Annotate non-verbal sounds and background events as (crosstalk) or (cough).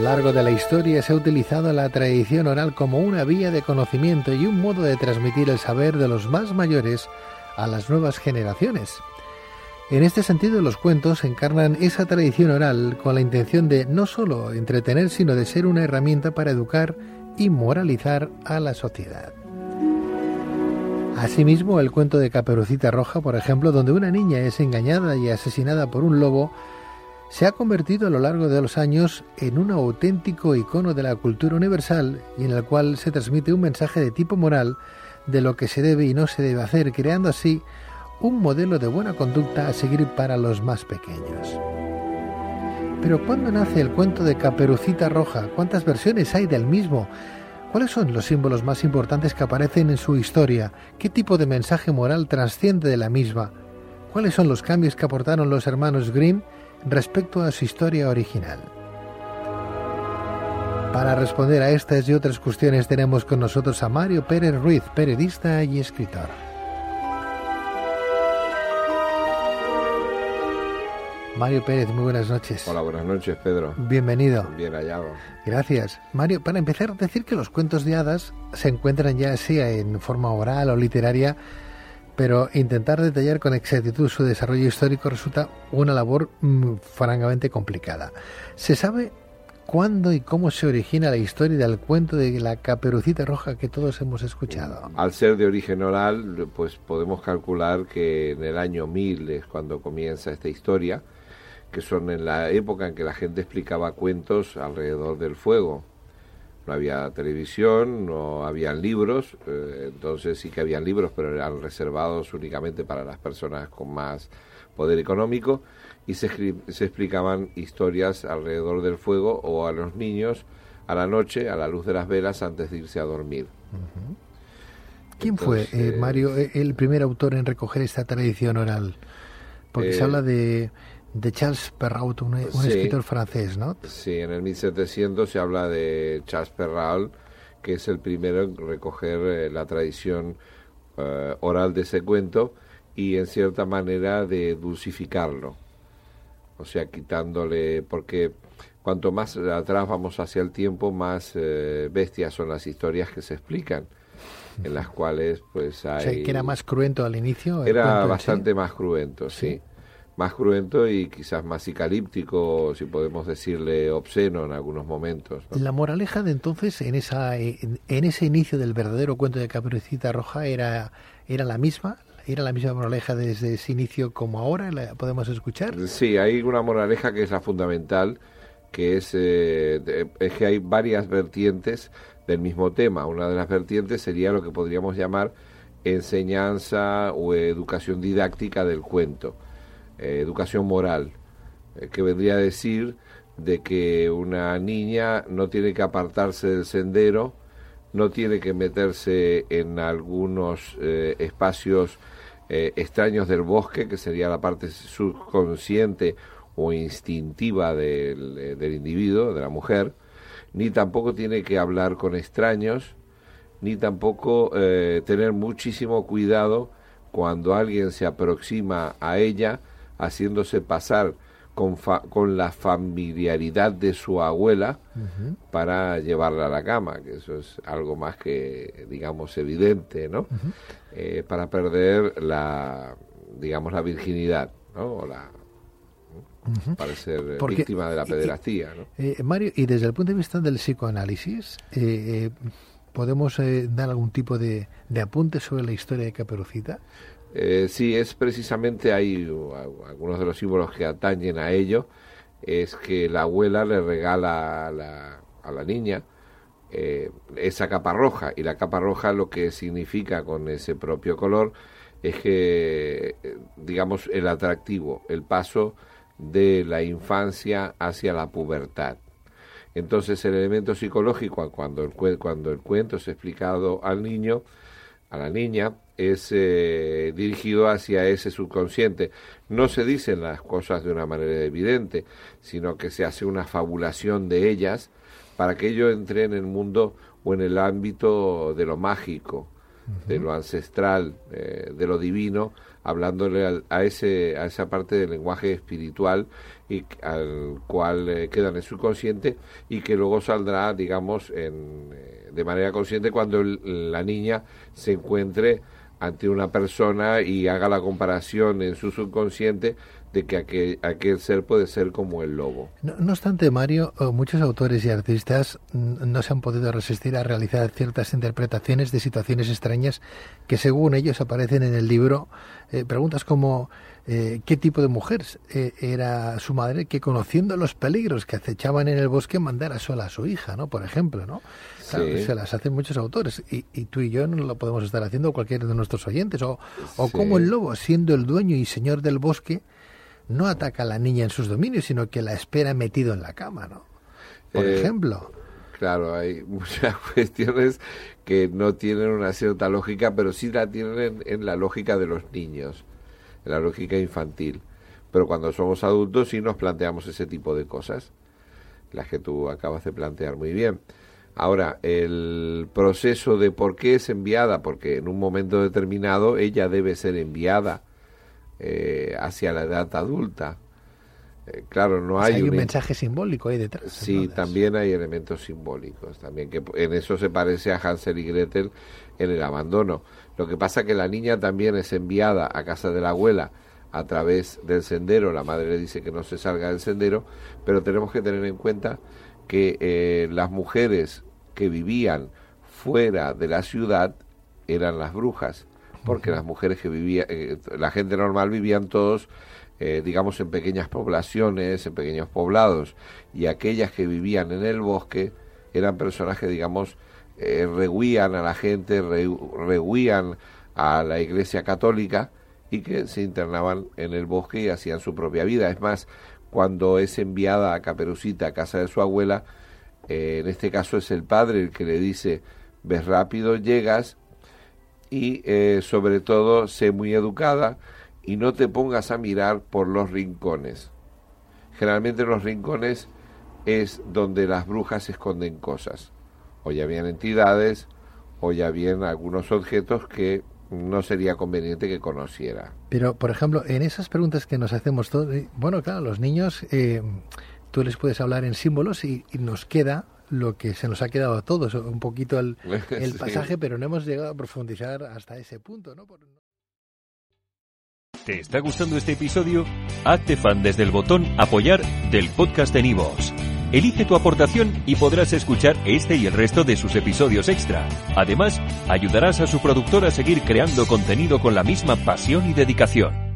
lo largo de la historia se ha utilizado la tradición oral como una vía de conocimiento y un modo de transmitir el saber de los más mayores a las nuevas generaciones. En este sentido, los cuentos encarnan esa tradición oral con la intención de no solo entretener, sino de ser una herramienta para educar y moralizar a la sociedad. Asimismo, el cuento de Caperucita Roja, por ejemplo, donde una niña es engañada y asesinada por un lobo, se ha convertido a lo largo de los años en un auténtico icono de la cultura universal y en el cual se transmite un mensaje de tipo moral de lo que se debe y no se debe hacer, creando así un modelo de buena conducta a seguir para los más pequeños. Pero ¿cuándo nace el cuento de Caperucita Roja? ¿Cuántas versiones hay del mismo? ¿Cuáles son los símbolos más importantes que aparecen en su historia? ¿Qué tipo de mensaje moral trasciende de la misma? ¿Cuáles son los cambios que aportaron los hermanos Grimm respecto a su historia original? Para responder a estas y otras cuestiones tenemos con nosotros a Mario Pérez Ruiz, periodista y escritor. Mario Pérez, muy buenas noches. Hola, buenas noches, Pedro. Bienvenido. Bien hallado. Gracias. Mario, para empezar, decir que los cuentos de hadas se encuentran ya sea en forma oral o literaria, pero intentar detallar con exactitud su desarrollo histórico resulta una labor mm, francamente complicada. ¿Se sabe cuándo y cómo se origina la historia del cuento de la caperucita roja que todos hemos escuchado? Al ser de origen oral, pues podemos calcular que en el año 1000 es cuando comienza esta historia que son en la época en que la gente explicaba cuentos alrededor del fuego. No había televisión, no habían libros, eh, entonces sí que habían libros, pero eran reservados únicamente para las personas con más poder económico y se, se explicaban historias alrededor del fuego o a los niños a la noche, a la luz de las velas, antes de irse a dormir. ¿Quién fue, eh, Mario, el primer autor en recoger esta tradición oral? Porque se eh, habla de de Charles Perrault, un, escritor francés, ¿no? Sí, en el 1700 se habla de Charles Perrault, que es el primero en recoger eh, la tradición eh, oral de ese cuento y en cierta manera de dulcificarlo. O sea, quitándole, porque cuanto más atrás vamos hacia el tiempo, más eh, bestias son las historias que se explican en las cuales pues hay... O sea, que era más cruento al inicio. Era bastante más cruento, sí más cruento y quizás más psicalíptico, si podemos decirle obsceno en algunos momentos. La moraleja de entonces, en, esa, en, ese inicio del verdadero cuento de Caperucita Roja, era, era la misma, ¿Era la misma moraleja desde ese inicio como ahora? ¿La podemos escuchar? Sí, hay una moraleja que es la fundamental, que es, eh, es que hay varias vertientes del mismo tema. Una de las vertientes sería lo que podríamos llamar enseñanza o educación didáctica del cuento eh, educación moral, eh, que vendría a decir de que una niña no tiene que apartarse del sendero, no tiene que meterse en algunos eh, espacios extraños del bosque, que sería la parte subconsciente o instintiva del, del individuo, de la mujer, ni tampoco tiene que hablar con extraños, ni tampoco tener muchísimo cuidado cuando alguien se aproxima a ella haciéndose pasar con, con la familiaridad de su abuela para llevarla a la cama, que eso es algo más que, digamos, evidente, ¿no? Eh, para perder la, digamos, la virginidad, ¿no? O la, para ser víctima de la pederastía. ¿no? Eh, Mario, y desde el punto de vista del psicoanálisis, eh, ¿podemos dar algún tipo de, de apunte sobre la historia de Caperucita? Eh, sí, es precisamente ahí algunos de los símbolos que atañen a ello, es que la abuela le regala a la, a la niña eh, esa capa roja y la capa roja lo que significa con ese propio color es que, eh, digamos, el atractivo, el paso de la infancia hacia la pubertad. Entonces el elemento psicológico cuando el, cuando el cuento es explicado al niño, a la niña, es eh, dirigido hacia ese subconsciente. No se dicen las cosas de una manera evidente, sino que se hace una fabulación de ellas para que ello entre en el mundo o en el ámbito de lo mágico, de lo ancestral, eh, de lo divino, hablándole a, ese, a esa parte del lenguaje espiritual y al cual eh, queda en el subconsciente y que luego saldrá, digamos, en, eh, de manera consciente cuando la niña se encuentre ante una persona y haga la comparación en su subconsciente de que aquel, ser puede ser como el lobo. No, obstante, Mario, eh, muchos autores y artistas no se han podido resistir a realizar ciertas interpretaciones de situaciones extrañas que según ellos aparecen en el libro. Eh, preguntas como eh, qué tipo de mujer era su madre que conociendo los peligros que acechaban en el bosque mandara sola a su hija, ¿no? Por ejemplo, ¿no? Se las hacen muchos autores y, tú y yo no lo podemos estar haciendo cualquiera de nuestros oyentes. O, o como el lobo, siendo el dueño y señor del bosque, no ataca a la niña en sus dominios, sino que la espera metido en la cama, ¿no? Por eh, ejemplo. Claro, hay (laughs) muchas cuestiones que no tienen una cierta lógica, pero sí la tienen en, la lógica de los niños, en la lógica infantil. Pero cuando somos adultos sí nos planteamos ese tipo de cosas, las que tú acabas de plantear muy bien. Ahora, el proceso de por qué es enviada, porque en un momento determinado ella debe ser enviada eh, hacia la edad adulta. Eh, claro, no hay, hay un, mensaje simbólico ahí detrás. Sí, también hay elementos simbólicos, también que en eso se parece a Hansel y Gretel en el abandono. Lo que pasa que la niña también es enviada a casa de la abuela a través del sendero, la madre le dice que no se salga del sendero, pero tenemos que tener en cuenta que eh, las mujeres que vivían fuera de la ciudad eran las brujas porque las mujeres que vivían, eh, la gente normal vivían todos, eh, digamos, en pequeñas poblaciones, en pequeños poblados, y aquellas que vivían en el bosque eran personas que, digamos, eh, rehuían a la gente, rehuían a la iglesia católica y que se internaban en el bosque y hacían su propia vida. Es más, cuando es enviada a Caperucita a casa de su abuela, en este caso es el padre el que le dice, ves rápido, llegas, y eh, sobre todo sé muy educada y no te pongas a mirar por los rincones. Generalmente los rincones es donde las brujas esconden cosas, o ya bien entidades, o ya bien algunos objetos que no sería conveniente que conociera. Pero, por ejemplo, en esas preguntas que nos hacemos todos, eh, bueno, claro, los niños, eh, tú les puedes hablar en símbolos y nos queda lo que se nos ha quedado a todos, un poquito el, (laughs) el pasaje, pero no hemos llegado a profundizar hasta ese punto, ¿no? ¿Te está gustando este episodio? Hazte fan desde el botón apoyar del podcast de Nivos. Elige tu aportación y podrás escuchar este y el resto de sus episodios extra. Además, ayudarás a su productor a seguir creando contenido con la misma pasión y dedicación.